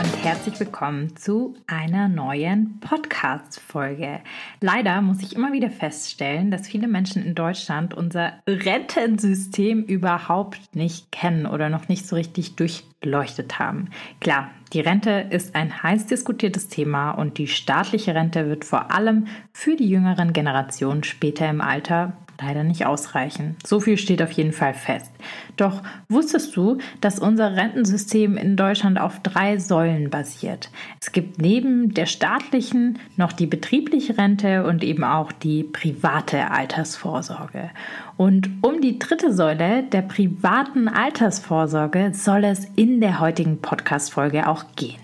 Und herzlich willkommen zu einer neuen Podcast-Folge. Leider muss ich immer wieder feststellen, dass viele Menschen in Deutschland unser Rentensystem überhaupt nicht kennen oder noch nicht so richtig durchleuchtet haben. Klar, die Rente ist ein heiß diskutiertes Thema und die staatliche Rente wird vor allem für die jüngeren Generationen später im Alter leider nicht ausreichen. So viel steht auf jeden Fall fest. Doch wusstest du, dass unser Rentensystem in Deutschland auf drei Säulen basiert? Es gibt neben der staatlichen noch die betriebliche Rente und eben auch die private Altersvorsorge. Und um die dritte Säule der privaten Altersvorsorge soll es in der heutigen Podcast-Folge auch gehen.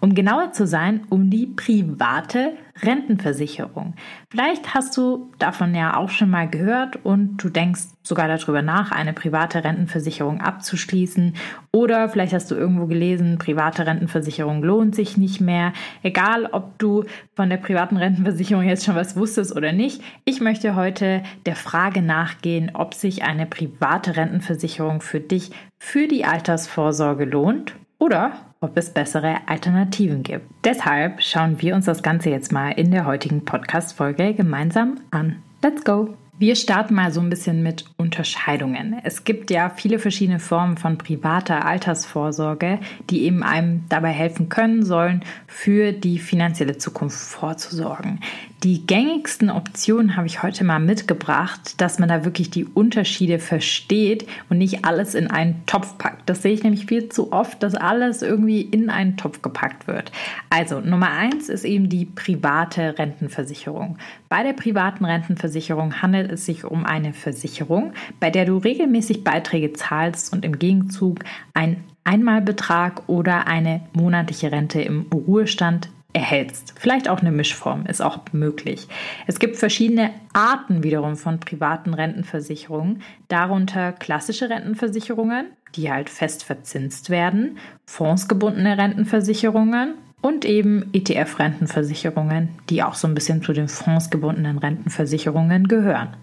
Um genauer zu sein, um die private Rentenversicherung. Vielleicht hast du davon ja auch schon mal gehört und du denkst sogar darüber nach, eine private Rentenversicherung abzuschließen. Oder vielleicht hast du irgendwo gelesen, private Rentenversicherung lohnt sich nicht mehr. Egal, ob du von der privaten Rentenversicherung jetzt schon was wusstest oder nicht. Ich möchte heute der Frage nachgehen, ob sich eine private Rentenversicherung für dich für die Altersvorsorge lohnt oder ob es bessere Alternativen gibt. Deshalb schauen wir uns das Ganze jetzt mal in der heutigen Podcast-Folge gemeinsam an. Let's go! Wir starten mal so ein bisschen mit Unterscheidungen. Es gibt ja viele verschiedene Formen von privater Altersvorsorge, die eben einem dabei helfen können sollen, für die finanzielle Zukunft vorzusorgen. Die gängigsten Optionen habe ich heute mal mitgebracht, dass man da wirklich die Unterschiede versteht und nicht alles in einen Topf packt. Das sehe ich nämlich viel zu oft, dass alles irgendwie in einen Topf gepackt wird. Also Nummer eins ist eben die private Rentenversicherung. Bei der privaten Rentenversicherung handelt es sich um eine Versicherung, bei der du regelmäßig Beiträge zahlst und im Gegenzug ein Einmalbetrag oder eine monatliche Rente im Ruhestand erhältst. Vielleicht auch eine Mischform ist auch möglich. Es gibt verschiedene Arten wiederum von privaten Rentenversicherungen, darunter klassische Rentenversicherungen, die halt fest verzinst werden, fondsgebundene Rentenversicherungen und eben ETF-Rentenversicherungen, die auch so ein bisschen zu den fondsgebundenen Rentenversicherungen gehören.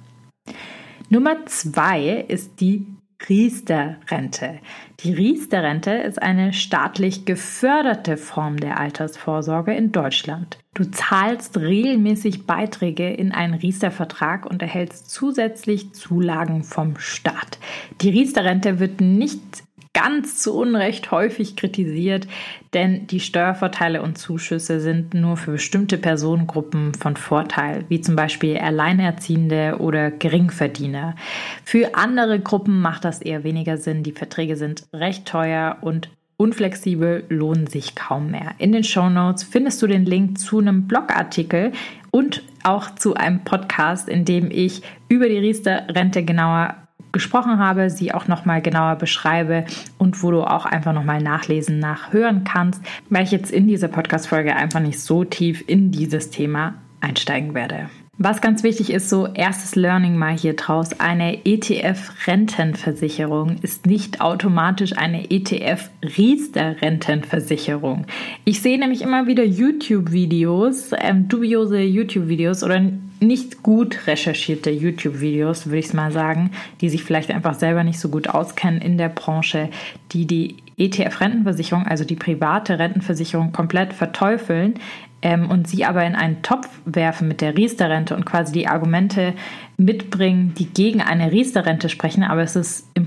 Nummer zwei ist die Riester-Rente. Die Riester-Rente ist eine staatlich geförderte Form der Altersvorsorge in Deutschland. Du zahlst regelmäßig Beiträge in einen Riester-Vertrag und erhältst zusätzlich Zulagen vom Staat. Die Riester-Rente wird nicht ganz zu Unrecht häufig kritisiert, denn die Steuervorteile und Zuschüsse sind nur für bestimmte Personengruppen von Vorteil, wie zum Beispiel Alleinerziehende oder Geringverdiener. Für andere Gruppen macht das eher weniger Sinn. Die Verträge sind recht teuer und unflexibel, lohnen sich kaum mehr. In den Show Notes findest du den Link zu einem Blogartikel und auch zu einem Podcast, in dem ich über die Riester-Rente genauer gesprochen habe, sie auch nochmal genauer beschreibe und wo du auch einfach nochmal nachlesen, nachhören kannst, weil ich jetzt in dieser Podcast-Folge einfach nicht so tief in dieses Thema einsteigen werde. Was ganz wichtig ist, so erstes Learning mal hier draus, eine ETF-Rentenversicherung ist nicht automatisch eine ETF-Riester-Rentenversicherung. Ich sehe nämlich immer wieder YouTube-Videos, ähm, dubiose YouTube-Videos oder nicht gut recherchierte YouTube-Videos, würde ich es mal sagen, die sich vielleicht einfach selber nicht so gut auskennen in der Branche, die die ETF-Rentenversicherung, also die private Rentenversicherung, komplett verteufeln ähm, und sie aber in einen Topf werfen mit der Riester-Rente und quasi die Argumente mitbringen, die gegen eine Riester-Rente sprechen, aber es ist im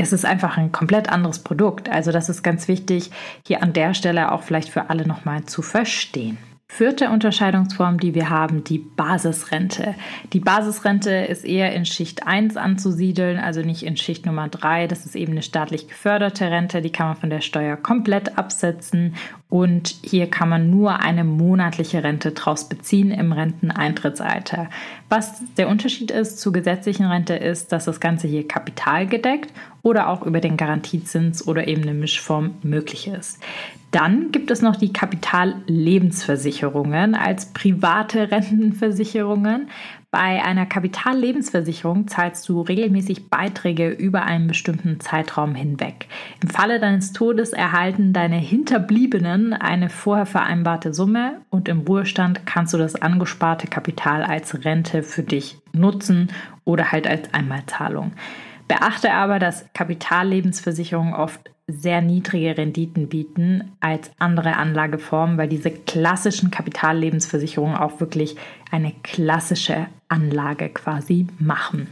es ist einfach ein komplett anderes Produkt. Also das ist ganz wichtig, hier an der Stelle auch vielleicht für alle nochmal zu verstehen. Vierte Unterscheidungsform, die wir haben, die Basisrente. Die Basisrente ist eher in Schicht 1 anzusiedeln, also nicht in Schicht Nummer 3. Das ist eben eine staatlich geförderte Rente, die kann man von der Steuer komplett absetzen und hier kann man nur eine monatliche Rente draus beziehen im Renteneintrittsalter. Was der Unterschied ist zur gesetzlichen Rente ist, dass das Ganze hier kapitalgedeckt oder auch über den Garantiezins oder eben eine Mischform möglich ist. Dann gibt es noch die Kapitallebensversicherungen als private Rentenversicherungen. Bei einer Kapitallebensversicherung zahlst du regelmäßig Beiträge über einen bestimmten Zeitraum hinweg. Im Falle deines Todes erhalten deine Hinterbliebenen eine vorher vereinbarte Summe und im Ruhestand kannst du das angesparte Kapital als Rente für dich nutzen oder halt als Einmalzahlung. Beachte aber, dass Kapitallebensversicherungen oft sehr niedrige Renditen bieten als andere Anlageformen, weil diese klassischen Kapitallebensversicherungen auch wirklich eine klassische Anlage quasi machen.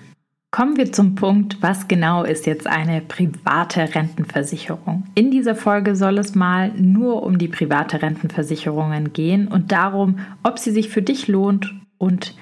Kommen wir zum Punkt, was genau ist jetzt eine private Rentenversicherung? In dieser Folge soll es mal nur um die private Rentenversicherungen gehen und darum, ob sie sich für dich lohnt und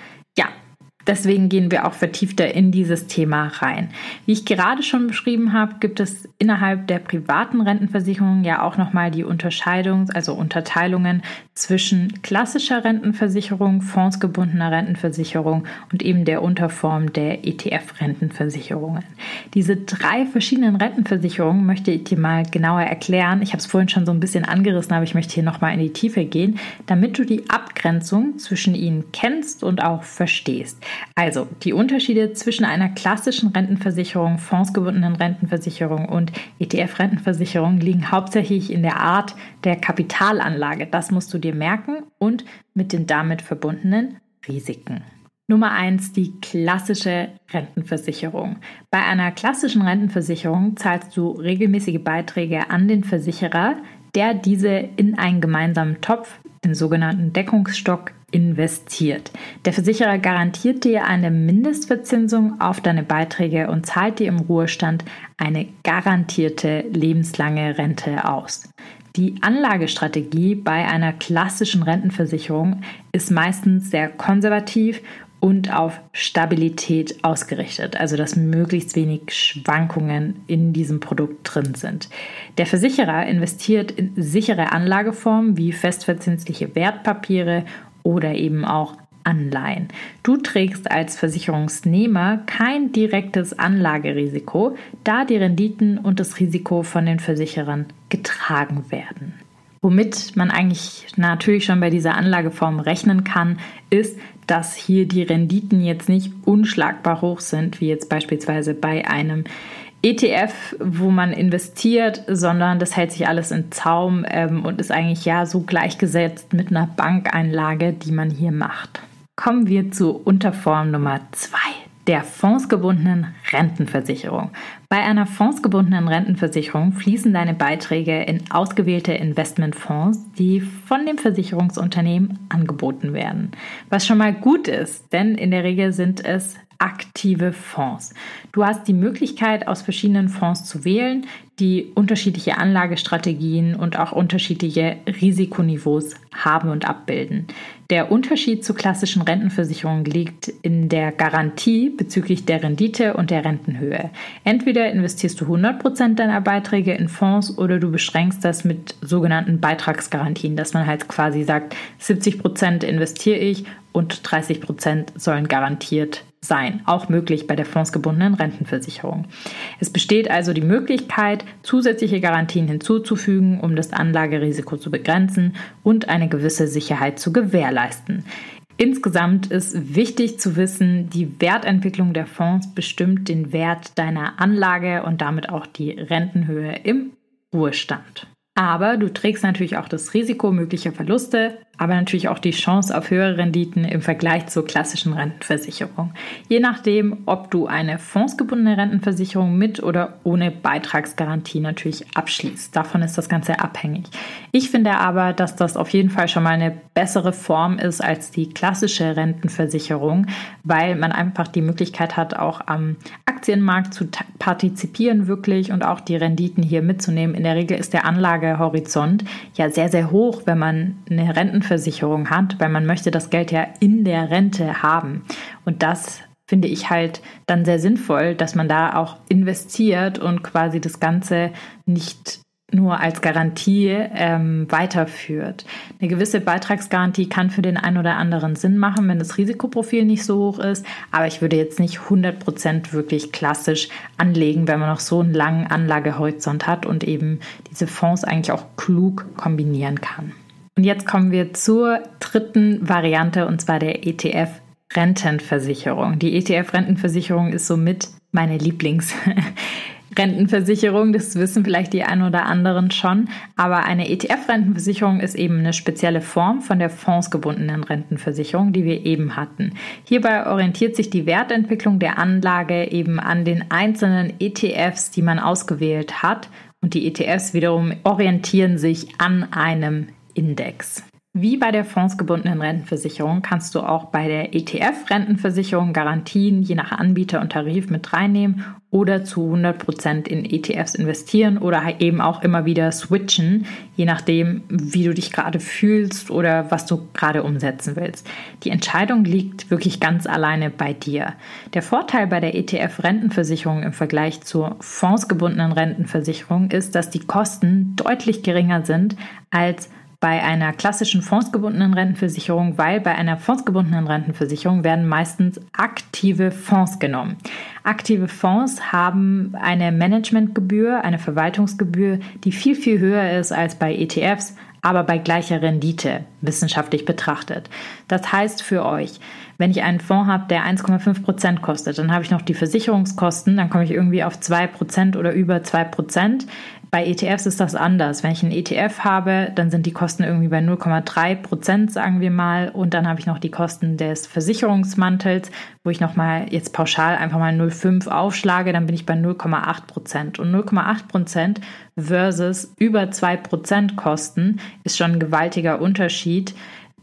Deswegen gehen wir auch vertiefter in dieses Thema rein. Wie ich gerade schon beschrieben habe, gibt es innerhalb der privaten Rentenversicherung ja auch nochmal die Unterscheidung, also Unterteilungen zwischen klassischer Rentenversicherung, fondsgebundener Rentenversicherung und eben der Unterform der ETF-Rentenversicherungen. Diese drei verschiedenen Rentenversicherungen möchte ich dir mal genauer erklären. Ich habe es vorhin schon so ein bisschen angerissen, aber ich möchte hier nochmal in die Tiefe gehen, damit du die Abgrenzung zwischen ihnen kennst und auch verstehst. Also die Unterschiede zwischen einer klassischen Rentenversicherung, fondsgebundenen Rentenversicherung und ETF-Rentenversicherung liegen hauptsächlich in der Art der Kapitalanlage. Das musst du dir merken und mit den damit verbundenen Risiken. Nummer eins die klassische Rentenversicherung. Bei einer klassischen Rentenversicherung zahlst du regelmäßige Beiträge an den Versicherer, der diese in einen gemeinsamen Topf, den sogenannten Deckungsstock, investiert. Der Versicherer garantiert dir eine Mindestverzinsung auf deine Beiträge und zahlt dir im Ruhestand eine garantierte lebenslange Rente aus. Die Anlagestrategie bei einer klassischen Rentenversicherung ist meistens sehr konservativ und auf Stabilität ausgerichtet, also dass möglichst wenig Schwankungen in diesem Produkt drin sind. Der Versicherer investiert in sichere Anlageformen wie festverzinsliche Wertpapiere oder eben auch Anleihen. Du trägst als Versicherungsnehmer kein direktes Anlagerisiko, da die Renditen und das Risiko von den Versicherern getragen werden. Womit man eigentlich natürlich schon bei dieser Anlageform rechnen kann, ist, dass hier die Renditen jetzt nicht unschlagbar hoch sind, wie jetzt beispielsweise bei einem ETF, wo man investiert, sondern das hält sich alles in Zaum ähm, und ist eigentlich ja so gleichgesetzt mit einer Bankeinlage, die man hier macht. Kommen wir zu Unterform Nummer zwei der fondsgebundenen Rentenversicherung. Bei einer fondsgebundenen Rentenversicherung fließen deine Beiträge in ausgewählte Investmentfonds, die von dem Versicherungsunternehmen angeboten werden. Was schon mal gut ist, denn in der Regel sind es aktive Fonds. Du hast die Möglichkeit, aus verschiedenen Fonds zu wählen, die unterschiedliche Anlagestrategien und auch unterschiedliche Risikoniveaus haben und abbilden. Der Unterschied zu klassischen Rentenversicherungen liegt in der Garantie bezüglich der Rendite und der Rentenhöhe. Entweder investierst du 100% deiner Beiträge in Fonds oder du beschränkst das mit sogenannten Beitragsgarantien, dass man halt quasi sagt, 70% investiere ich und 30% sollen garantiert sein, auch möglich bei der fondsgebundenen Rentenversicherung. Es besteht also die Möglichkeit, zusätzliche Garantien hinzuzufügen, um das Anlagerisiko zu begrenzen und eine gewisse Sicherheit zu gewährleisten. Insgesamt ist wichtig zu wissen, die Wertentwicklung der Fonds bestimmt den Wert deiner Anlage und damit auch die Rentenhöhe im Ruhestand. Aber du trägst natürlich auch das Risiko möglicher Verluste, aber natürlich auch die Chance auf höhere Renditen im Vergleich zur klassischen Rentenversicherung. Je nachdem, ob du eine fondsgebundene Rentenversicherung mit oder ohne Beitragsgarantie natürlich abschließt. Davon ist das Ganze abhängig. Ich finde aber, dass das auf jeden Fall schon mal eine bessere Form ist als die klassische Rentenversicherung, weil man einfach die Möglichkeit hat, auch am Aktienmarkt zu partizipieren wirklich und auch die Renditen hier mitzunehmen. In der Regel ist der Anlagehorizont ja sehr, sehr hoch, wenn man eine Renten Rentenversicherung hat, weil man möchte das Geld ja in der Rente haben. Und das finde ich halt dann sehr sinnvoll, dass man da auch investiert und quasi das Ganze nicht nur als Garantie ähm, weiterführt. Eine gewisse Beitragsgarantie kann für den einen oder anderen Sinn machen, wenn das Risikoprofil nicht so hoch ist. Aber ich würde jetzt nicht 100% wirklich klassisch anlegen, wenn man noch so einen langen Anlagehorizont hat und eben diese Fonds eigentlich auch klug kombinieren kann. Und jetzt kommen wir zur dritten Variante und zwar der ETF Rentenversicherung. Die ETF-Rentenversicherung ist somit meine Lieblings. Rentenversicherung, das wissen vielleicht die einen oder anderen schon, aber eine ETF-Rentenversicherung ist eben eine spezielle Form von der fondsgebundenen Rentenversicherung, die wir eben hatten. Hierbei orientiert sich die Wertentwicklung der Anlage eben an den einzelnen ETFs, die man ausgewählt hat und die ETFs wiederum orientieren sich an einem Index. Wie bei der fondsgebundenen Rentenversicherung kannst du auch bei der ETF-Rentenversicherung Garantien je nach Anbieter und Tarif mit reinnehmen oder zu 100 Prozent in ETFs investieren oder eben auch immer wieder switchen, je nachdem, wie du dich gerade fühlst oder was du gerade umsetzen willst. Die Entscheidung liegt wirklich ganz alleine bei dir. Der Vorteil bei der ETF-Rentenversicherung im Vergleich zur fondsgebundenen Rentenversicherung ist, dass die Kosten deutlich geringer sind als bei einer klassischen fondsgebundenen Rentenversicherung, weil bei einer fondsgebundenen Rentenversicherung werden meistens aktive Fonds genommen. Aktive Fonds haben eine Managementgebühr, eine Verwaltungsgebühr, die viel, viel höher ist als bei ETFs, aber bei gleicher Rendite, wissenschaftlich betrachtet. Das heißt für euch, wenn ich einen Fonds habe, der 1,5 Prozent kostet, dann habe ich noch die Versicherungskosten, dann komme ich irgendwie auf 2 Prozent oder über 2 Prozent. Bei ETFs ist das anders. Wenn ich einen ETF habe, dann sind die Kosten irgendwie bei 0,3 Prozent, sagen wir mal. Und dann habe ich noch die Kosten des Versicherungsmantels, wo ich nochmal jetzt pauschal einfach mal 0,5 aufschlage, dann bin ich bei 0,8 Prozent. Und 0,8 Prozent versus über 2 Prozent Kosten ist schon ein gewaltiger Unterschied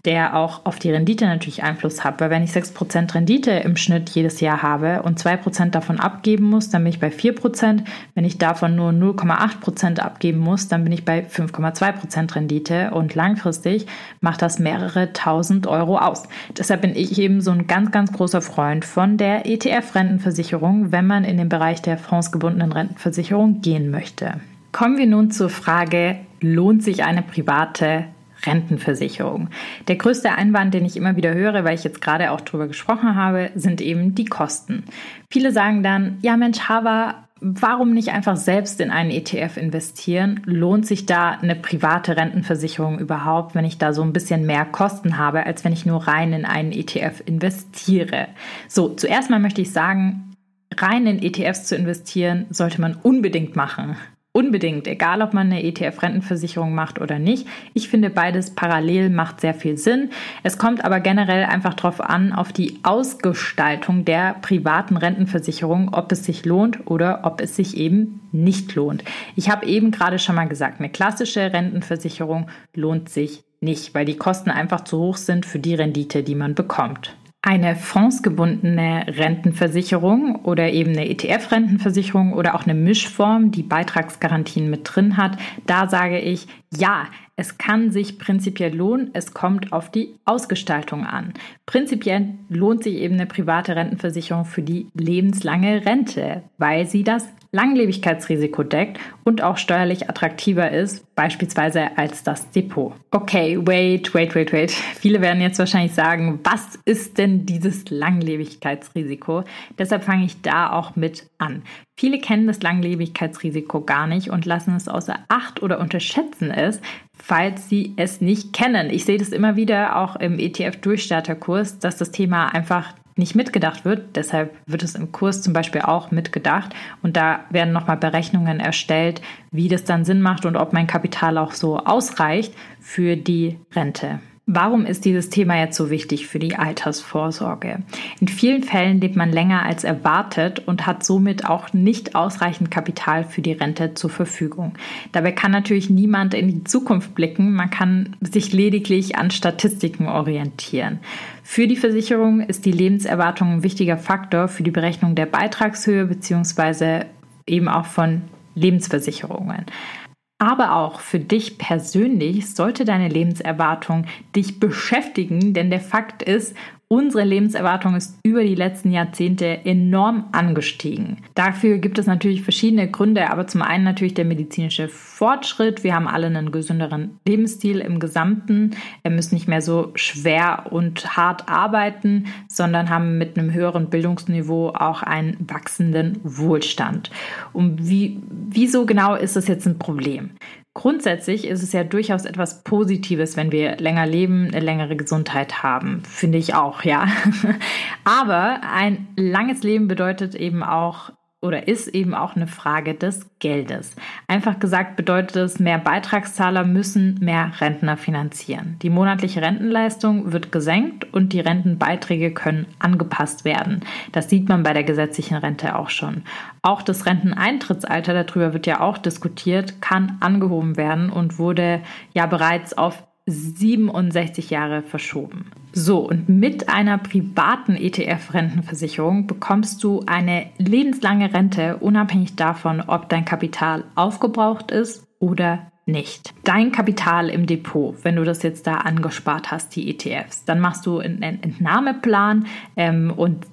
der auch auf die Rendite natürlich Einfluss hat. Weil wenn ich 6% Rendite im Schnitt jedes Jahr habe und 2% davon abgeben muss, dann bin ich bei 4%. Wenn ich davon nur 0,8% abgeben muss, dann bin ich bei 5,2% Rendite und langfristig macht das mehrere tausend Euro aus. Deshalb bin ich eben so ein ganz, ganz großer Freund von der ETF-Rentenversicherung, wenn man in den Bereich der fondsgebundenen Rentenversicherung gehen möchte. Kommen wir nun zur Frage, lohnt sich eine private Rentenversicherung. Der größte Einwand, den ich immer wieder höre, weil ich jetzt gerade auch drüber gesprochen habe, sind eben die Kosten. Viele sagen dann, ja Mensch, Hava, warum nicht einfach selbst in einen ETF investieren? Lohnt sich da eine private Rentenversicherung überhaupt, wenn ich da so ein bisschen mehr Kosten habe, als wenn ich nur rein in einen ETF investiere? So, zuerst mal möchte ich sagen, rein in ETFs zu investieren, sollte man unbedingt machen. Unbedingt, egal ob man eine ETF-Rentenversicherung macht oder nicht. Ich finde beides parallel macht sehr viel Sinn. Es kommt aber generell einfach darauf an, auf die Ausgestaltung der privaten Rentenversicherung, ob es sich lohnt oder ob es sich eben nicht lohnt. Ich habe eben gerade schon mal gesagt, eine klassische Rentenversicherung lohnt sich nicht, weil die Kosten einfach zu hoch sind für die Rendite, die man bekommt eine fondsgebundene Rentenversicherung oder eben eine ETF-Rentenversicherung oder auch eine Mischform, die Beitragsgarantien mit drin hat, da sage ich, ja, es kann sich prinzipiell lohnen, es kommt auf die Ausgestaltung an. Prinzipiell lohnt sich eben eine private Rentenversicherung für die lebenslange Rente, weil sie das Langlebigkeitsrisiko deckt und auch steuerlich attraktiver ist, beispielsweise als das Depot. Okay, wait, wait, wait, wait. Viele werden jetzt wahrscheinlich sagen, was ist denn dieses Langlebigkeitsrisiko? Deshalb fange ich da auch mit an. Viele kennen das Langlebigkeitsrisiko gar nicht und lassen es außer Acht oder unterschätzen es, falls sie es nicht kennen. Ich sehe das immer wieder auch im ETF-Durchstarterkurs, dass das Thema einfach nicht mitgedacht wird. Deshalb wird es im Kurs zum Beispiel auch mitgedacht. Und da werden nochmal Berechnungen erstellt, wie das dann Sinn macht und ob mein Kapital auch so ausreicht für die Rente. Warum ist dieses Thema jetzt so wichtig für die Altersvorsorge? In vielen Fällen lebt man länger als erwartet und hat somit auch nicht ausreichend Kapital für die Rente zur Verfügung. Dabei kann natürlich niemand in die Zukunft blicken, man kann sich lediglich an Statistiken orientieren. Für die Versicherung ist die Lebenserwartung ein wichtiger Faktor für die Berechnung der Beitragshöhe bzw. eben auch von Lebensversicherungen. Aber auch für dich persönlich sollte deine Lebenserwartung dich beschäftigen, denn der Fakt ist, Unsere Lebenserwartung ist über die letzten Jahrzehnte enorm angestiegen. Dafür gibt es natürlich verschiedene Gründe, aber zum einen natürlich der medizinische Fortschritt. Wir haben alle einen gesünderen Lebensstil im Gesamten. Wir müssen nicht mehr so schwer und hart arbeiten, sondern haben mit einem höheren Bildungsniveau auch einen wachsenden Wohlstand. Und wie, wieso genau ist das jetzt ein Problem? Grundsätzlich ist es ja durchaus etwas Positives, wenn wir länger leben, eine längere Gesundheit haben. Finde ich auch, ja. Aber ein langes Leben bedeutet eben auch oder ist eben auch eine Frage des Geldes. Einfach gesagt bedeutet es, mehr Beitragszahler müssen mehr Rentner finanzieren. Die monatliche Rentenleistung wird gesenkt und die Rentenbeiträge können angepasst werden. Das sieht man bei der gesetzlichen Rente auch schon. Auch das Renteneintrittsalter, darüber wird ja auch diskutiert, kann angehoben werden und wurde ja bereits auf 67 Jahre verschoben. So, und mit einer privaten ETF-Rentenversicherung bekommst du eine lebenslange Rente, unabhängig davon, ob dein Kapital aufgebraucht ist oder nicht. Dein Kapital im Depot, wenn du das jetzt da angespart hast, die ETFs, dann machst du einen Entnahmeplan ähm, und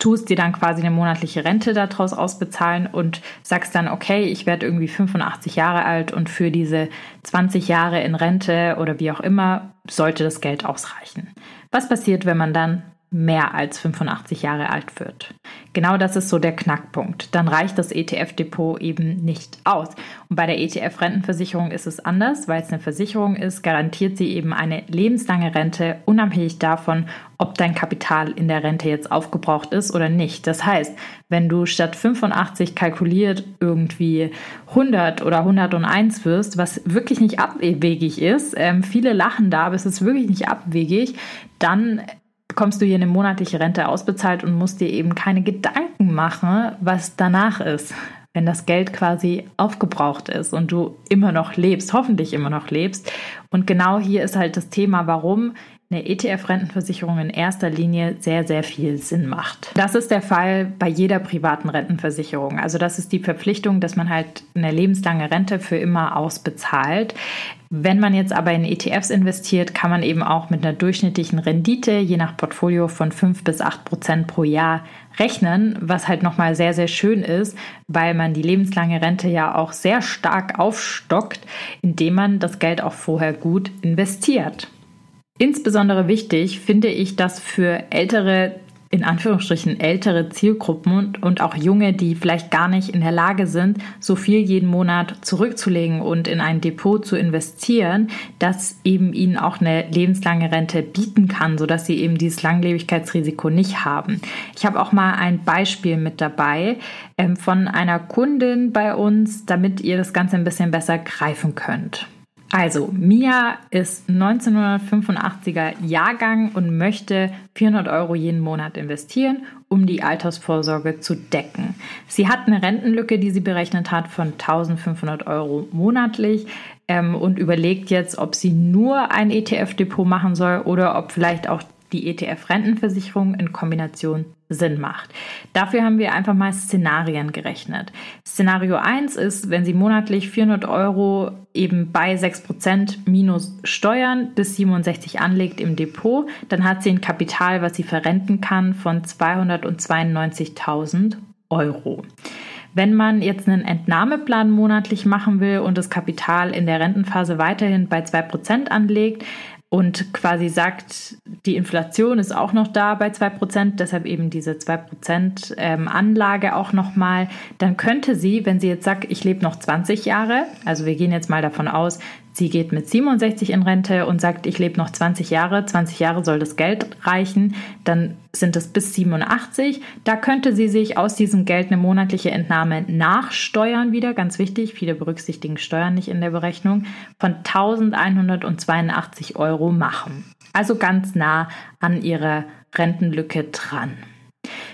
tust dir dann quasi eine monatliche Rente daraus ausbezahlen und sagst dann, okay, ich werde irgendwie 85 Jahre alt und für diese 20 Jahre in Rente oder wie auch immer sollte das Geld ausreichen. Was passiert, wenn man dann mehr als 85 Jahre alt wird. Genau das ist so der Knackpunkt. Dann reicht das ETF-Depot eben nicht aus. Und bei der ETF-Rentenversicherung ist es anders, weil es eine Versicherung ist, garantiert sie eben eine lebenslange Rente, unabhängig davon, ob dein Kapital in der Rente jetzt aufgebraucht ist oder nicht. Das heißt, wenn du statt 85 kalkuliert irgendwie 100 oder 101 wirst, was wirklich nicht abwegig ist, ähm, viele lachen da, aber es ist wirklich nicht abwegig, dann bekommst du hier eine monatliche Rente ausbezahlt und musst dir eben keine Gedanken machen, was danach ist, wenn das Geld quasi aufgebraucht ist und du immer noch lebst, hoffentlich immer noch lebst. Und genau hier ist halt das Thema, warum eine ETF-Rentenversicherung in erster Linie sehr, sehr viel Sinn macht. Das ist der Fall bei jeder privaten Rentenversicherung. Also das ist die Verpflichtung, dass man halt eine lebenslange Rente für immer ausbezahlt. Wenn man jetzt aber in ETFs investiert, kann man eben auch mit einer durchschnittlichen Rendite, je nach Portfolio, von 5 bis 8 Prozent pro Jahr rechnen, was halt nochmal sehr, sehr schön ist, weil man die lebenslange Rente ja auch sehr stark aufstockt, indem man das Geld auch vorher gut investiert. Insbesondere wichtig finde ich das für ältere in Anführungsstrichen ältere Zielgruppen und, und auch junge, die vielleicht gar nicht in der Lage sind, so viel jeden Monat zurückzulegen und in ein Depot zu investieren, das eben ihnen auch eine lebenslange Rente bieten kann, sodass sie eben dieses Langlebigkeitsrisiko nicht haben. Ich habe auch mal ein Beispiel mit dabei ähm, von einer Kundin bei uns, damit ihr das Ganze ein bisschen besser greifen könnt. Also, Mia ist 1985er Jahrgang und möchte 400 Euro jeden Monat investieren, um die Altersvorsorge zu decken. Sie hat eine Rentenlücke, die sie berechnet hat, von 1500 Euro monatlich ähm, und überlegt jetzt, ob sie nur ein ETF-Depot machen soll oder ob vielleicht auch die ETF-Rentenversicherung in Kombination Sinn macht. Dafür haben wir einfach mal Szenarien gerechnet. Szenario 1 ist, wenn Sie monatlich 400 Euro eben bei 6% minus Steuern bis 67 anlegt im Depot, dann hat sie ein Kapital, was sie verrenten kann, von 292.000 Euro. Wenn man jetzt einen Entnahmeplan monatlich machen will und das Kapital in der Rentenphase weiterhin bei 2% anlegt, und quasi sagt, die Inflation ist auch noch da bei 2%, deshalb eben diese 2% ähm, Anlage auch nochmal, dann könnte sie, wenn sie jetzt sagt, ich lebe noch 20 Jahre, also wir gehen jetzt mal davon aus, Sie geht mit 67 in Rente und sagt, ich lebe noch 20 Jahre, 20 Jahre soll das Geld reichen, dann sind es bis 87. Da könnte sie sich aus diesem Geld eine monatliche Entnahme nachsteuern wieder, ganz wichtig, viele berücksichtigen Steuern nicht in der Berechnung, von 1182 Euro machen. Also ganz nah an ihrer Rentenlücke dran.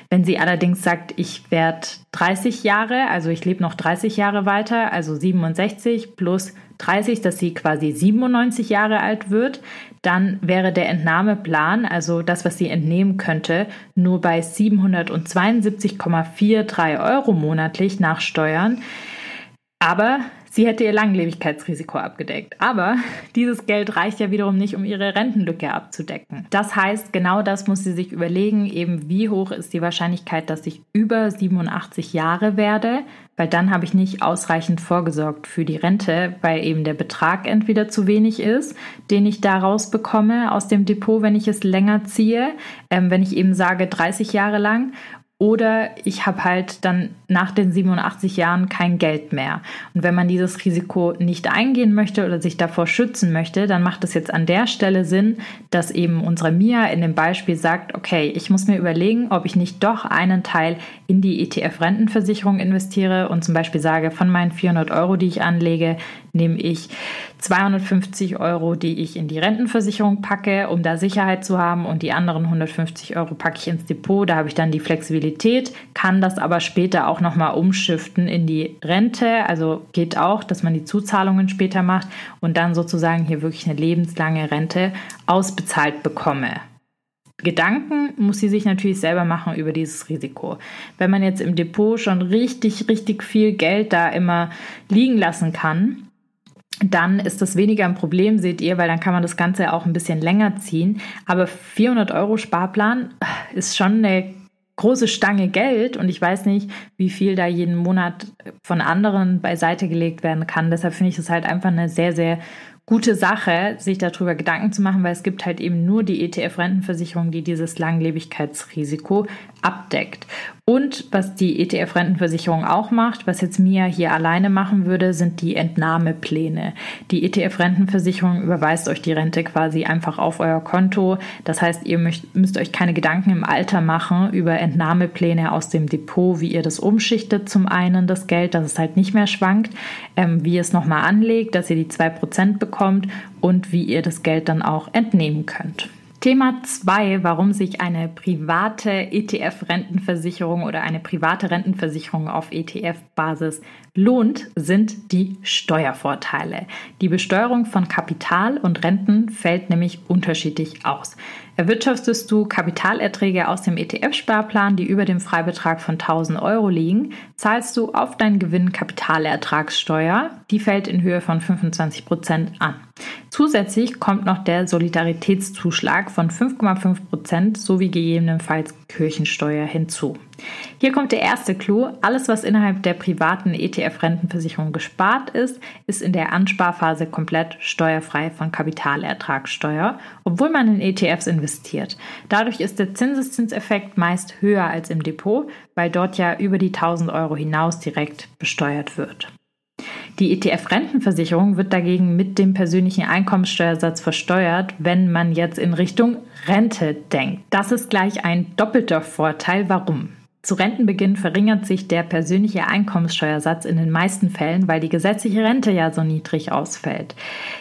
Wenn sie allerdings sagt, ich werde 30 Jahre, also ich lebe noch 30 Jahre weiter, also 67 plus 30, dass sie quasi 97 Jahre alt wird, dann wäre der Entnahmeplan, also das, was sie entnehmen könnte, nur bei 772,43 Euro monatlich nach Steuern. Aber Sie hätte ihr Langlebigkeitsrisiko abgedeckt. Aber dieses Geld reicht ja wiederum nicht, um ihre Rentenlücke abzudecken. Das heißt, genau das muss sie sich überlegen, eben wie hoch ist die Wahrscheinlichkeit, dass ich über 87 Jahre werde, weil dann habe ich nicht ausreichend vorgesorgt für die Rente, weil eben der Betrag entweder zu wenig ist, den ich da rausbekomme aus dem Depot, wenn ich es länger ziehe, ähm, wenn ich eben sage 30 Jahre lang oder ich habe halt dann nach den 87 Jahren kein Geld mehr. Und wenn man dieses Risiko nicht eingehen möchte oder sich davor schützen möchte, dann macht es jetzt an der Stelle Sinn, dass eben unsere Mia in dem Beispiel sagt, okay, ich muss mir überlegen, ob ich nicht doch einen Teil in die ETF-Rentenversicherung investiere und zum Beispiel sage, von meinen 400 Euro, die ich anlege, nehme ich 250 Euro, die ich in die Rentenversicherung packe, um da Sicherheit zu haben und die anderen 150 Euro packe ich ins Depot. Da habe ich dann die Flexibilität, kann das aber später auch nochmal umschiften in die Rente. Also geht auch, dass man die Zuzahlungen später macht und dann sozusagen hier wirklich eine lebenslange Rente ausbezahlt bekomme. Gedanken muss sie sich natürlich selber machen über dieses Risiko. Wenn man jetzt im Depot schon richtig, richtig viel Geld da immer liegen lassen kann, dann ist das weniger ein Problem, seht ihr, weil dann kann man das Ganze auch ein bisschen länger ziehen. Aber 400 Euro Sparplan ist schon eine große Stange Geld und ich weiß nicht, wie viel da jeden Monat von anderen beiseite gelegt werden kann. Deshalb finde ich es halt einfach eine sehr, sehr gute Sache, sich darüber Gedanken zu machen, weil es gibt halt eben nur die ETF-Rentenversicherung, die dieses Langlebigkeitsrisiko abdeckt. Und was die ETF-Rentenversicherung auch macht, was jetzt Mia hier alleine machen würde, sind die Entnahmepläne. Die ETF-Rentenversicherung überweist euch die Rente quasi einfach auf euer Konto. Das heißt, ihr müsst, müsst euch keine Gedanken im Alter machen über Entnahmepläne aus dem Depot, wie ihr das umschichtet zum einen, das Geld, dass es halt nicht mehr schwankt, ähm, wie ihr es nochmal anlegt, dass ihr die 2% bekommt und wie ihr das Geld dann auch entnehmen könnt. Thema 2, warum sich eine private ETF-Rentenversicherung oder eine private Rentenversicherung auf ETF-Basis lohnt, sind die Steuervorteile. Die Besteuerung von Kapital und Renten fällt nämlich unterschiedlich aus. Erwirtschaftest du Kapitalerträge aus dem ETF-Sparplan, die über dem Freibetrag von 1000 Euro liegen, zahlst du auf deinen Gewinn Kapitalertragssteuer. Die fällt in Höhe von 25 Prozent an. Zusätzlich kommt noch der Solidaritätszuschlag von 5,5 Prozent sowie gegebenenfalls Kirchensteuer hinzu. Hier kommt der erste Clou. Alles, was innerhalb der privaten ETF-Rentenversicherung gespart ist, ist in der Ansparphase komplett steuerfrei von Kapitalertragssteuer, obwohl man in ETFs investiert. Dadurch ist der Zinseszinseffekt meist höher als im Depot, weil dort ja über die 1000 Euro hinaus direkt besteuert wird. Die ETF-Rentenversicherung wird dagegen mit dem persönlichen Einkommenssteuersatz versteuert, wenn man jetzt in Richtung Rente denkt. Das ist gleich ein doppelter Vorteil. Warum? Zu Rentenbeginn verringert sich der persönliche Einkommenssteuersatz in den meisten Fällen, weil die gesetzliche Rente ja so niedrig ausfällt.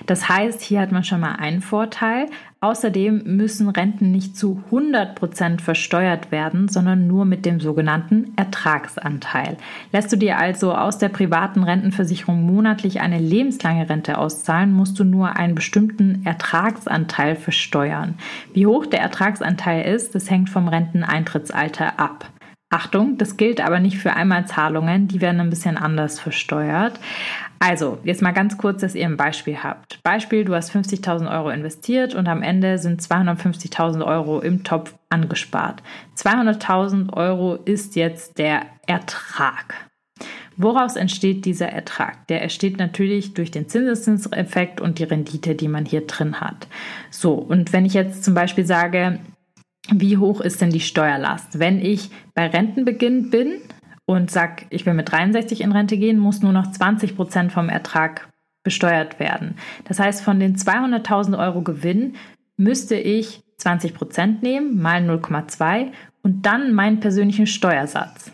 Das heißt, hier hat man schon mal einen Vorteil. Außerdem müssen Renten nicht zu 100 Prozent versteuert werden, sondern nur mit dem sogenannten Ertragsanteil. Lässt du dir also aus der privaten Rentenversicherung monatlich eine lebenslange Rente auszahlen, musst du nur einen bestimmten Ertragsanteil versteuern. Wie hoch der Ertragsanteil ist, das hängt vom Renteneintrittsalter ab. Achtung, das gilt aber nicht für Einmalzahlungen, die werden ein bisschen anders versteuert. Also, jetzt mal ganz kurz, dass ihr ein Beispiel habt. Beispiel, du hast 50.000 Euro investiert und am Ende sind 250.000 Euro im Topf angespart. 200.000 Euro ist jetzt der Ertrag. Woraus entsteht dieser Ertrag? Der entsteht natürlich durch den Zinseszinseffekt und die Rendite, die man hier drin hat. So, und wenn ich jetzt zum Beispiel sage, wie hoch ist denn die Steuerlast? Wenn ich bei Rentenbeginn bin und sage, ich will mit 63 in Rente gehen, muss nur noch 20 Prozent vom Ertrag besteuert werden. Das heißt, von den 200.000 Euro Gewinn müsste ich 20 Prozent nehmen, mal 0,2 und dann meinen persönlichen Steuersatz.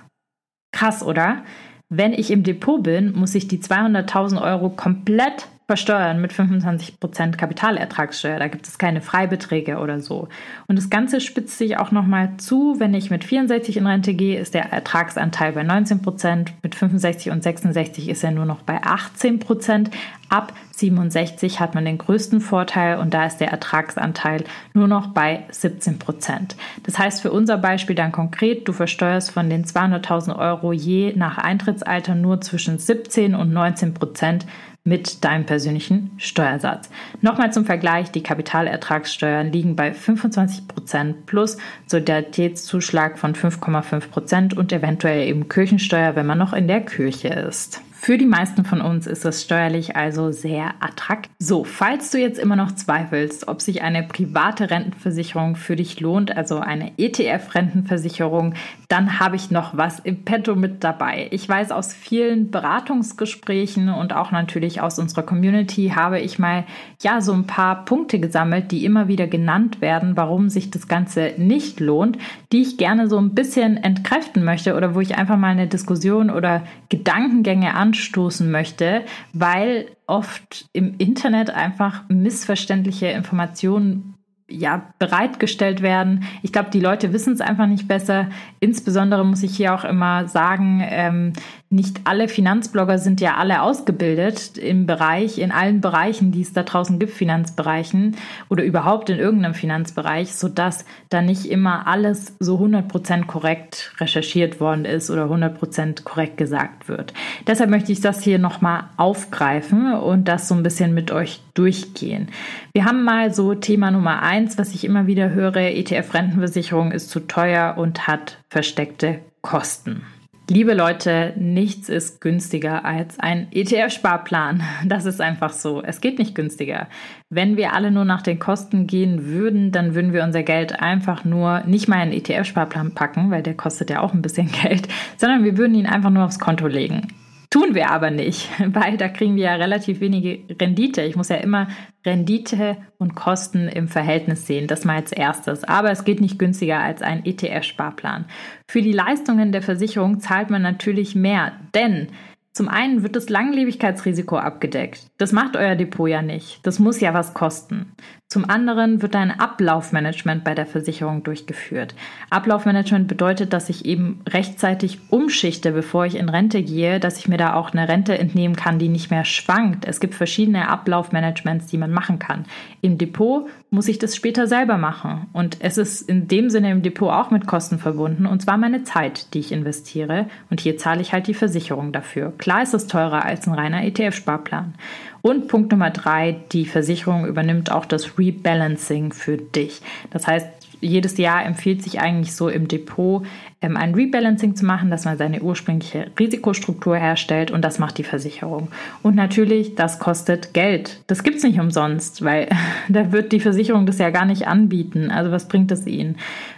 Krass, oder? Wenn ich im Depot bin, muss ich die 200.000 Euro komplett versteuern mit 25% Kapitalertragssteuer. Da gibt es keine Freibeträge oder so. Und das Ganze spitzt sich auch nochmal zu. Wenn ich mit 64 in Rente gehe, ist der Ertragsanteil bei 19%. Mit 65 und 66 ist er nur noch bei 18%. Ab 67 hat man den größten Vorteil und da ist der Ertragsanteil nur noch bei 17% Das heißt für unser Beispiel dann konkret, du versteuerst von den 200.000 Euro je nach Eintrittsalter nur zwischen 17 und 19 Prozent mit deinem persönlichen Steuersatz. Nochmal zum Vergleich, die Kapitalertragssteuern liegen bei 25% plus Solidaritätszuschlag von 5,5% und eventuell eben Kirchensteuer, wenn man noch in der Kirche ist. Für die meisten von uns ist das steuerlich also sehr attraktiv. So, falls du jetzt immer noch zweifelst, ob sich eine private Rentenversicherung für dich lohnt, also eine ETF-Rentenversicherung, dann habe ich noch was im Petto mit dabei. Ich weiß aus vielen Beratungsgesprächen und auch natürlich aus unserer Community habe ich mal ja so ein paar Punkte gesammelt, die immer wieder genannt werden, warum sich das Ganze nicht lohnt, die ich gerne so ein bisschen entkräften möchte oder wo ich einfach mal eine Diskussion oder Gedankengänge an anstoßen möchte, weil oft im Internet einfach missverständliche Informationen ja, bereitgestellt werden. Ich glaube, die Leute wissen es einfach nicht besser. Insbesondere muss ich hier auch immer sagen, ähm, nicht alle Finanzblogger sind ja alle ausgebildet im Bereich, in allen Bereichen, die es da draußen gibt, Finanzbereichen oder überhaupt in irgendeinem Finanzbereich, sodass da nicht immer alles so 100% korrekt recherchiert worden ist oder 100% korrekt gesagt wird. Deshalb möchte ich das hier nochmal aufgreifen und das so ein bisschen mit euch durchgehen. Wir haben mal so Thema Nummer eins, was ich immer wieder höre, ETF-Rentenversicherung ist zu teuer und hat versteckte Kosten. Liebe Leute, nichts ist günstiger als ein ETF-Sparplan. Das ist einfach so. Es geht nicht günstiger. Wenn wir alle nur nach den Kosten gehen würden, dann würden wir unser Geld einfach nur nicht mal in einen ETF-Sparplan packen, weil der kostet ja auch ein bisschen Geld, sondern wir würden ihn einfach nur aufs Konto legen. Tun wir aber nicht, weil da kriegen wir ja relativ wenige Rendite. Ich muss ja immer Rendite und Kosten im Verhältnis sehen. Das mal als erstes. Aber es geht nicht günstiger als ein ETF-Sparplan. Für die Leistungen der Versicherung zahlt man natürlich mehr, denn zum einen wird das Langlebigkeitsrisiko abgedeckt. Das macht euer Depot ja nicht. Das muss ja was kosten. Zum anderen wird ein Ablaufmanagement bei der Versicherung durchgeführt. Ablaufmanagement bedeutet, dass ich eben rechtzeitig umschichte, bevor ich in Rente gehe, dass ich mir da auch eine Rente entnehmen kann, die nicht mehr schwankt. Es gibt verschiedene Ablaufmanagements, die man machen kann. Im Depot muss ich das später selber machen. Und es ist in dem Sinne im Depot auch mit Kosten verbunden, und zwar meine Zeit, die ich investiere. Und hier zahle ich halt die Versicherung dafür. Klar ist es teurer als ein reiner ETF-Sparplan. Und Punkt Nummer drei, die Versicherung übernimmt auch das Rebalancing für dich. Das heißt, jedes Jahr empfiehlt sich eigentlich so im Depot ähm, ein Rebalancing zu machen, dass man seine ursprüngliche Risikostruktur herstellt und das macht die Versicherung. Und natürlich, das kostet Geld. Das gibt es nicht umsonst, weil da wird die Versicherung das ja gar nicht anbieten. Also was bringt es ihnen?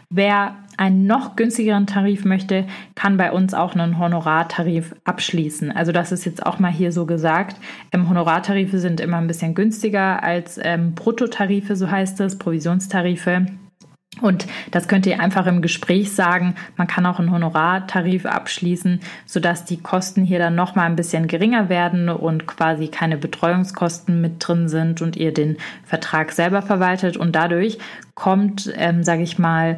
Wer einen noch günstigeren Tarif möchte, kann bei uns auch einen Honorartarif abschließen. Also das ist jetzt auch mal hier so gesagt. Ähm, Honorartarife sind immer ein bisschen günstiger als ähm, Bruttotarife, so heißt es, Provisionstarife. Und das könnt ihr einfach im Gespräch sagen. Man kann auch einen Honorartarif abschließen, sodass die Kosten hier dann nochmal ein bisschen geringer werden und quasi keine Betreuungskosten mit drin sind und ihr den Vertrag selber verwaltet. Und dadurch kommt, ähm, sage ich mal,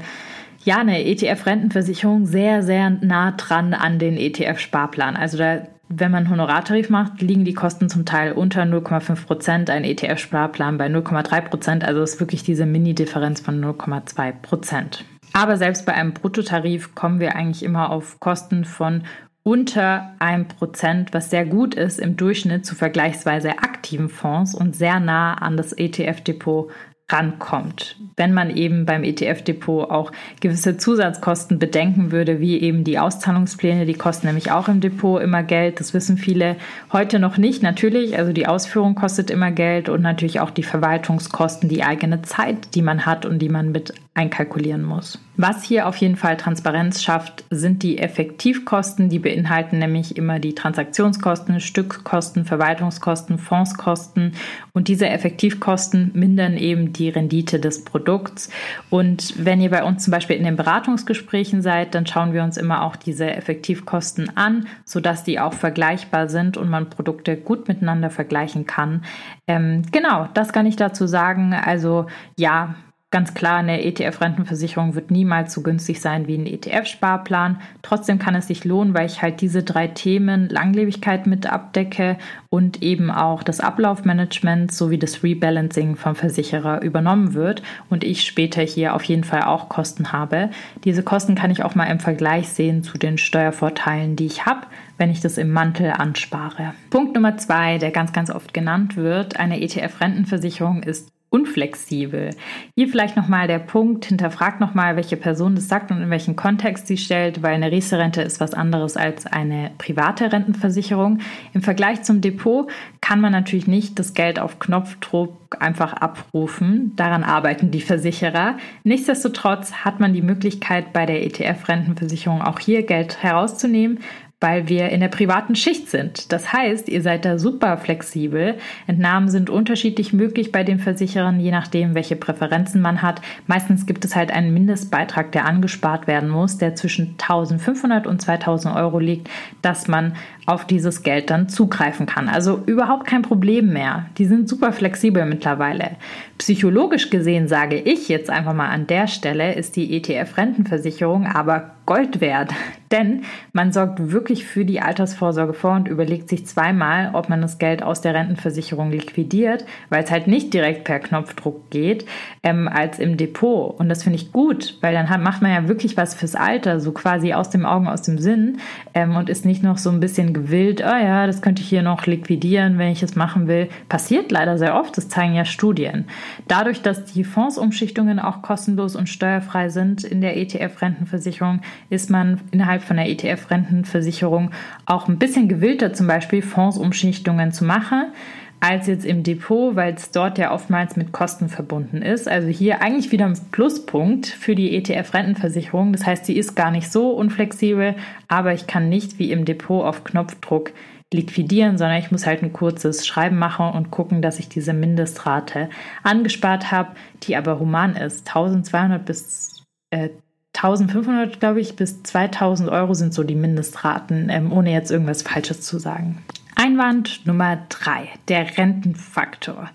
ja, eine ETF-Rentenversicherung sehr, sehr nah dran an den ETF-Sparplan. Also da, wenn man Honorartarif macht, liegen die Kosten zum Teil unter 0,5 Prozent, ein ETF-Sparplan bei 0,3 Prozent. Also ist wirklich diese Mini-Differenz von 0,2 Prozent. Aber selbst bei einem Bruttotarif kommen wir eigentlich immer auf Kosten von unter einem Prozent, was sehr gut ist im Durchschnitt zu vergleichsweise aktiven Fonds und sehr nah an das ETF-Depot rankommt. Wenn man eben beim ETF-Depot auch gewisse Zusatzkosten bedenken würde, wie eben die Auszahlungspläne, die kosten nämlich auch im Depot immer Geld. Das wissen viele heute noch nicht. Natürlich, also die Ausführung kostet immer Geld und natürlich auch die Verwaltungskosten, die eigene Zeit, die man hat und die man mit einkalkulieren muss. Was hier auf jeden Fall Transparenz schafft, sind die Effektivkosten. Die beinhalten nämlich immer die Transaktionskosten, Stückkosten, Verwaltungskosten, Fondskosten. Und diese Effektivkosten mindern eben die Rendite des Produkts. Und wenn ihr bei uns zum Beispiel in den Beratungsgesprächen seid, dann schauen wir uns immer auch diese Effektivkosten an, sodass die auch vergleichbar sind und man Produkte gut miteinander vergleichen kann. Ähm, genau, das kann ich dazu sagen. Also ja, Ganz klar, eine ETF-Rentenversicherung wird niemals so günstig sein wie ein ETF-Sparplan. Trotzdem kann es sich lohnen, weil ich halt diese drei Themen Langlebigkeit mit abdecke und eben auch das Ablaufmanagement sowie das Rebalancing vom Versicherer übernommen wird und ich später hier auf jeden Fall auch Kosten habe. Diese Kosten kann ich auch mal im Vergleich sehen zu den Steuervorteilen, die ich habe, wenn ich das im Mantel anspare. Punkt Nummer zwei, der ganz, ganz oft genannt wird, eine ETF-Rentenversicherung ist unflexibel. Hier vielleicht nochmal der Punkt, hinterfragt nochmal, welche Person das sagt und in welchen Kontext sie stellt, weil eine Riester-Rente ist was anderes als eine private Rentenversicherung. Im Vergleich zum Depot kann man natürlich nicht das Geld auf Knopfdruck einfach abrufen. Daran arbeiten die Versicherer. Nichtsdestotrotz hat man die Möglichkeit, bei der ETF-Rentenversicherung auch hier Geld herauszunehmen, weil wir in der privaten Schicht sind. Das heißt, ihr seid da super flexibel. Entnahmen sind unterschiedlich möglich bei den Versicherern, je nachdem, welche Präferenzen man hat. Meistens gibt es halt einen Mindestbeitrag, der angespart werden muss, der zwischen 1500 und 2000 Euro liegt, dass man auf dieses Geld dann zugreifen kann. Also überhaupt kein Problem mehr. Die sind super flexibel mittlerweile. Psychologisch gesehen sage ich jetzt einfach mal an der Stelle, ist die ETF-Rentenversicherung aber Gold wert. Denn man sorgt wirklich für die Altersvorsorge vor und überlegt sich zweimal, ob man das Geld aus der Rentenversicherung liquidiert, weil es halt nicht direkt per Knopfdruck geht, ähm, als im Depot. Und das finde ich gut, weil dann hat, macht man ja wirklich was fürs Alter, so quasi aus dem Augen, aus dem Sinn ähm, und ist nicht noch so ein bisschen gewillt, oh ja, das könnte ich hier noch liquidieren, wenn ich es machen will. Passiert leider sehr oft, das zeigen ja Studien. Dadurch, dass die Fondsumschichtungen auch kostenlos und steuerfrei sind in der ETF-Rentenversicherung, ist man innerhalb von der ETF-Rentenversicherung auch ein bisschen gewillter, zum Beispiel Fondsumschichtungen zu machen als jetzt im Depot, weil es dort ja oftmals mit Kosten verbunden ist. Also hier eigentlich wieder ein Pluspunkt für die ETF-Rentenversicherung. Das heißt, sie ist gar nicht so unflexibel, aber ich kann nicht wie im Depot auf Knopfdruck liquidieren, sondern ich muss halt ein kurzes Schreiben machen und gucken, dass ich diese Mindestrate angespart habe, die aber human ist. 1200 bis äh, 1500, glaube ich, bis 2000 Euro sind so die Mindestraten, ähm, ohne jetzt irgendwas Falsches zu sagen. Einwand Nummer drei, der Rentenfaktor.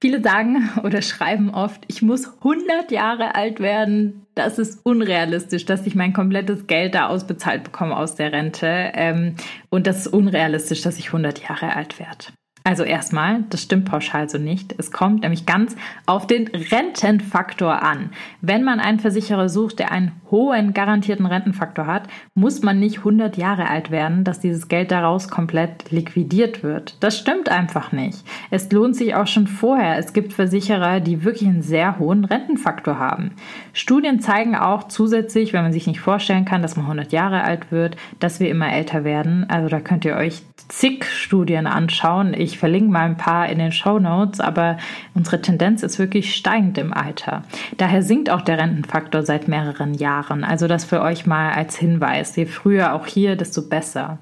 Viele sagen oder schreiben oft, ich muss 100 Jahre alt werden. Das ist unrealistisch, dass ich mein komplettes Geld da ausbezahlt bekomme aus der Rente. Ähm, und das ist unrealistisch, dass ich 100 Jahre alt werde. Also erstmal, das stimmt pauschal so nicht. Es kommt nämlich ganz auf den Rentenfaktor an. Wenn man einen Versicherer sucht, der einen hohen garantierten Rentenfaktor hat, muss man nicht 100 Jahre alt werden, dass dieses Geld daraus komplett liquidiert wird. Das stimmt einfach nicht. Es lohnt sich auch schon vorher. Es gibt Versicherer, die wirklich einen sehr hohen Rentenfaktor haben. Studien zeigen auch zusätzlich, wenn man sich nicht vorstellen kann, dass man 100 Jahre alt wird, dass wir immer älter werden. Also da könnt ihr euch zig Studien anschauen. Ich ich verlinke mal ein paar in den Show Notes, aber unsere Tendenz ist wirklich steigend im Alter. Daher sinkt auch der Rentenfaktor seit mehreren Jahren. Also das für euch mal als Hinweis. Je früher auch hier, desto besser.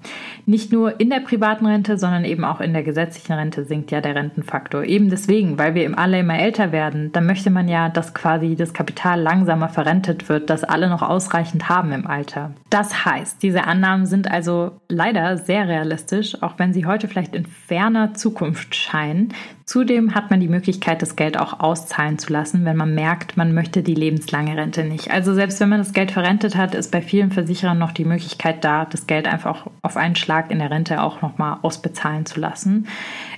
Nicht nur in der privaten Rente, sondern eben auch in der gesetzlichen Rente sinkt ja der Rentenfaktor. Eben deswegen, weil wir alle immer älter werden, dann möchte man ja, dass quasi das Kapital langsamer verrentet wird, dass alle noch ausreichend haben im Alter. Das heißt, diese Annahmen sind also leider sehr realistisch, auch wenn sie heute vielleicht in ferner Zukunft scheinen. Zudem hat man die Möglichkeit, das Geld auch auszahlen zu lassen, wenn man merkt, man möchte die lebenslange Rente nicht. Also selbst wenn man das Geld verrentet hat, ist bei vielen Versicherern noch die Möglichkeit da, das Geld einfach auf einen Schlag in der Rente auch nochmal ausbezahlen zu lassen.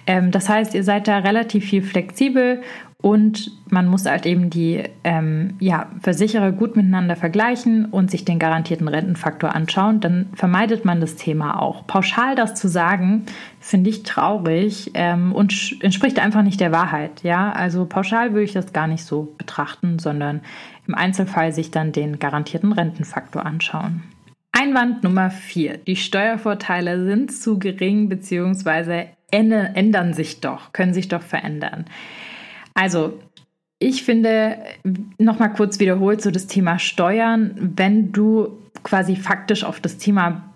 Ähm, das heißt, ihr seid da relativ viel flexibel und man muss halt eben die ähm, ja, Versicherer gut miteinander vergleichen und sich den garantierten Rentenfaktor anschauen. Dann vermeidet man das Thema auch. Pauschal das zu sagen, finde ich traurig ähm, und entspricht einfach nicht der Wahrheit. Ja, also pauschal würde ich das gar nicht so betrachten, sondern im Einzelfall sich dann den garantierten Rentenfaktor anschauen. Einwand Nummer vier: Die Steuervorteile sind zu gering bzw. ändern sich doch, können sich doch verändern. Also, ich finde, nochmal kurz wiederholt, so das Thema Steuern, wenn du quasi faktisch auf das Thema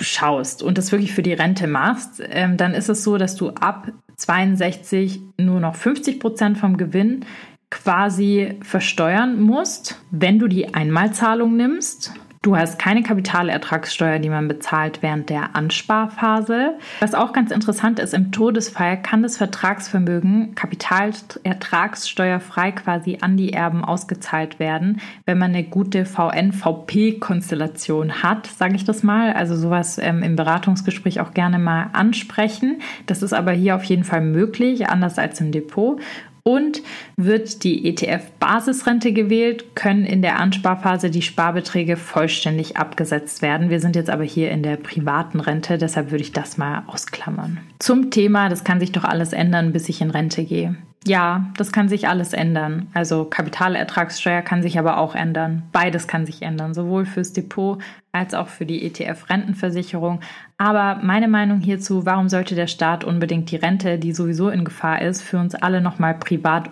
schaust und das wirklich für die Rente machst, ähm, dann ist es so, dass du ab 62 nur noch 50 Prozent vom Gewinn quasi versteuern musst, wenn du die Einmalzahlung nimmst. Du hast keine Kapitalertragssteuer, die man bezahlt während der Ansparphase. Was auch ganz interessant ist, im Todesfall kann das Vertragsvermögen kapitalertragssteuerfrei quasi an die Erben ausgezahlt werden, wenn man eine gute VN-VP-Konstellation hat, sage ich das mal. Also sowas ähm, im Beratungsgespräch auch gerne mal ansprechen. Das ist aber hier auf jeden Fall möglich, anders als im Depot. Und wird die ETF-Basisrente gewählt, können in der Ansparphase die Sparbeträge vollständig abgesetzt werden. Wir sind jetzt aber hier in der privaten Rente, deshalb würde ich das mal ausklammern. Zum Thema, das kann sich doch alles ändern, bis ich in Rente gehe. Ja, das kann sich alles ändern. Also Kapitalertragssteuer kann sich aber auch ändern. Beides kann sich ändern, sowohl fürs Depot als auch für die ETF-Rentenversicherung. Aber meine Meinung hierzu, warum sollte der Staat unbedingt die Rente, die sowieso in Gefahr ist, für uns alle nochmal privat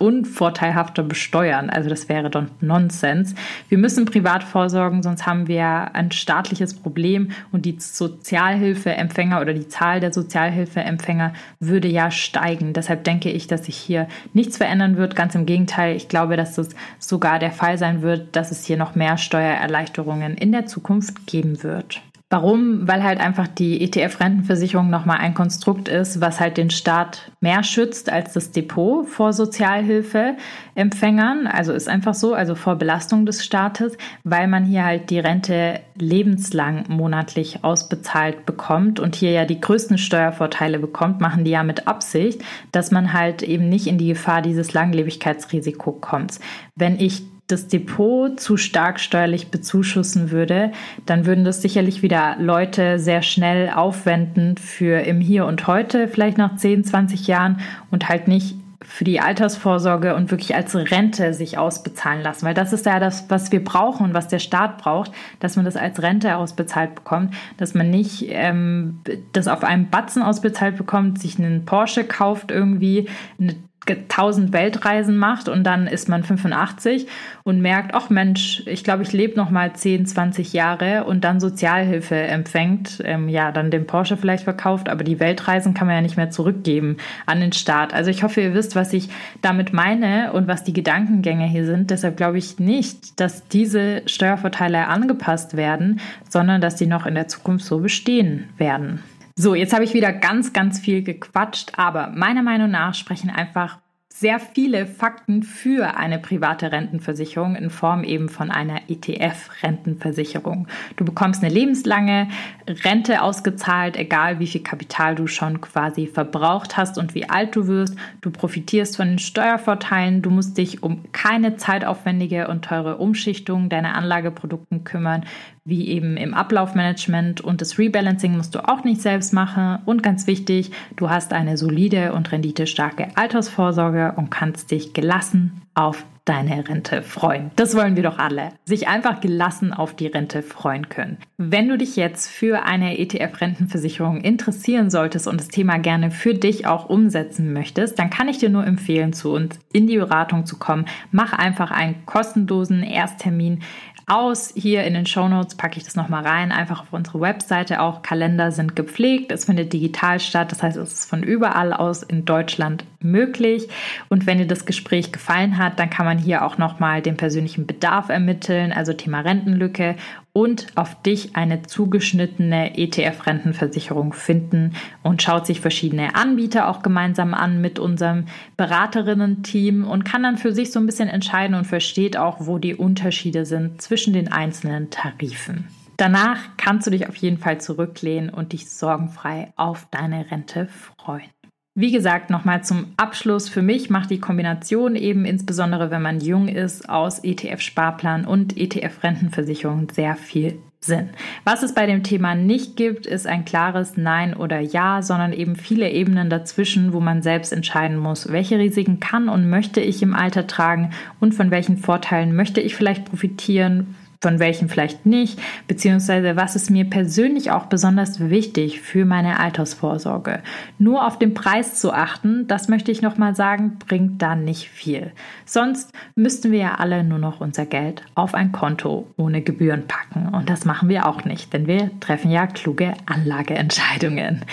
unvorteilhafter besteuern? Also das wäre doch Nonsens. Wir müssen privat vorsorgen, sonst haben wir ein staatliches Problem und die Sozialhilfeempfänger oder die Zahl der Sozialhilfeempfänger würde ja steigen. Deshalb denke ich, dass sich hier nichts verändern wird. Ganz im Gegenteil, ich glaube, dass das sogar der Fall sein wird, dass es hier noch mehr Steuererleichterungen in der Zukunft geben wird. Warum? Weil halt einfach die ETF-Rentenversicherung nochmal ein Konstrukt ist, was halt den Staat mehr schützt als das Depot vor Sozialhilfeempfängern. Also ist einfach so, also vor Belastung des Staates, weil man hier halt die Rente lebenslang monatlich ausbezahlt bekommt und hier ja die größten Steuervorteile bekommt, machen die ja mit Absicht, dass man halt eben nicht in die Gefahr dieses Langlebigkeitsrisiko kommt. Wenn ich das Depot zu stark steuerlich bezuschussen würde, dann würden das sicherlich wieder Leute sehr schnell aufwenden für im Hier und Heute, vielleicht nach 10, 20 Jahren und halt nicht für die Altersvorsorge und wirklich als Rente sich ausbezahlen lassen. Weil das ist ja das, was wir brauchen und was der Staat braucht, dass man das als Rente ausbezahlt bekommt, dass man nicht ähm, das auf einem Batzen ausbezahlt bekommt, sich einen Porsche kauft irgendwie, eine 1000 Weltreisen macht und dann ist man 85 und merkt, ach Mensch, ich glaube, ich lebe noch mal 10, 20 Jahre und dann Sozialhilfe empfängt, ähm, ja, dann den Porsche vielleicht verkauft, aber die Weltreisen kann man ja nicht mehr zurückgeben an den Staat. Also ich hoffe, ihr wisst, was ich damit meine und was die Gedankengänge hier sind. Deshalb glaube ich nicht, dass diese Steuervorteile angepasst werden, sondern dass sie noch in der Zukunft so bestehen werden. So, jetzt habe ich wieder ganz, ganz viel gequatscht, aber meiner Meinung nach sprechen einfach sehr viele Fakten für eine private Rentenversicherung in Form eben von einer ETF-Rentenversicherung. Du bekommst eine lebenslange Rente ausgezahlt, egal wie viel Kapital du schon quasi verbraucht hast und wie alt du wirst. Du profitierst von den Steuervorteilen. Du musst dich um keine zeitaufwendige und teure Umschichtung deiner Anlageprodukten kümmern wie eben im Ablaufmanagement und das Rebalancing musst du auch nicht selbst machen. Und ganz wichtig, du hast eine solide und renditestarke Altersvorsorge und kannst dich gelassen auf deine Rente freuen. Das wollen wir doch alle. Sich einfach gelassen auf die Rente freuen können. Wenn du dich jetzt für eine ETF-Rentenversicherung interessieren solltest und das Thema gerne für dich auch umsetzen möchtest, dann kann ich dir nur empfehlen, zu uns in die Beratung zu kommen. Mach einfach einen kostenlosen Ersttermin aus. Hier in den Show Notes packe ich das nochmal rein, einfach auf unsere Webseite auch. Kalender sind gepflegt, es findet digital statt, das heißt, es ist von überall aus in Deutschland möglich. Und wenn dir das Gespräch gefallen hat, dann kann man hier auch nochmal den persönlichen Bedarf ermitteln, also Thema Rentenlücke und auf dich eine zugeschnittene ETF-Rentenversicherung finden und schaut sich verschiedene Anbieter auch gemeinsam an mit unserem Beraterinnen-Team und kann dann für sich so ein bisschen entscheiden und versteht auch, wo die Unterschiede sind zwischen den einzelnen Tarifen. Danach kannst du dich auf jeden Fall zurücklehnen und dich sorgenfrei auf deine Rente freuen. Wie gesagt, nochmal zum Abschluss. Für mich macht die Kombination eben insbesondere, wenn man jung ist, aus ETF-Sparplan und ETF-Rentenversicherung sehr viel Sinn. Was es bei dem Thema nicht gibt, ist ein klares Nein oder Ja, sondern eben viele Ebenen dazwischen, wo man selbst entscheiden muss, welche Risiken kann und möchte ich im Alter tragen und von welchen Vorteilen möchte ich vielleicht profitieren, von welchen vielleicht nicht, beziehungsweise was ist mir persönlich auch besonders wichtig für meine Altersvorsorge. Nur auf den Preis zu achten, das möchte ich nochmal sagen, bringt da nicht viel. Sonst müssten wir ja alle nur noch unser Geld auf ein Konto ohne Gebühren packen. Und das machen wir auch nicht, denn wir treffen ja kluge Anlageentscheidungen.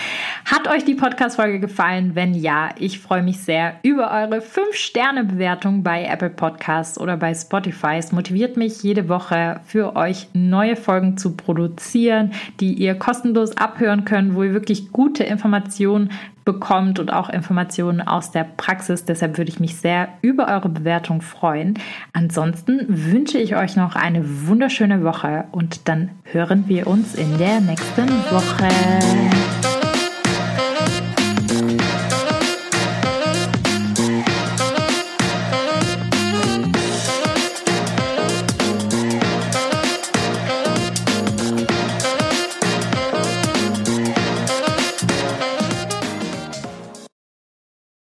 Hat euch die Podcast-Folge gefallen? Wenn ja, ich freue mich sehr über eure 5-Sterne-Bewertung bei Apple Podcasts oder bei Spotify. Es motiviert mich jede Woche für euch neue Folgen zu produzieren, die ihr kostenlos abhören könnt, wo ihr wirklich gute Informationen bekommt und auch Informationen aus der Praxis. Deshalb würde ich mich sehr über eure Bewertung freuen. Ansonsten wünsche ich euch noch eine wunderschöne Woche und dann hören wir uns in der nächsten Woche.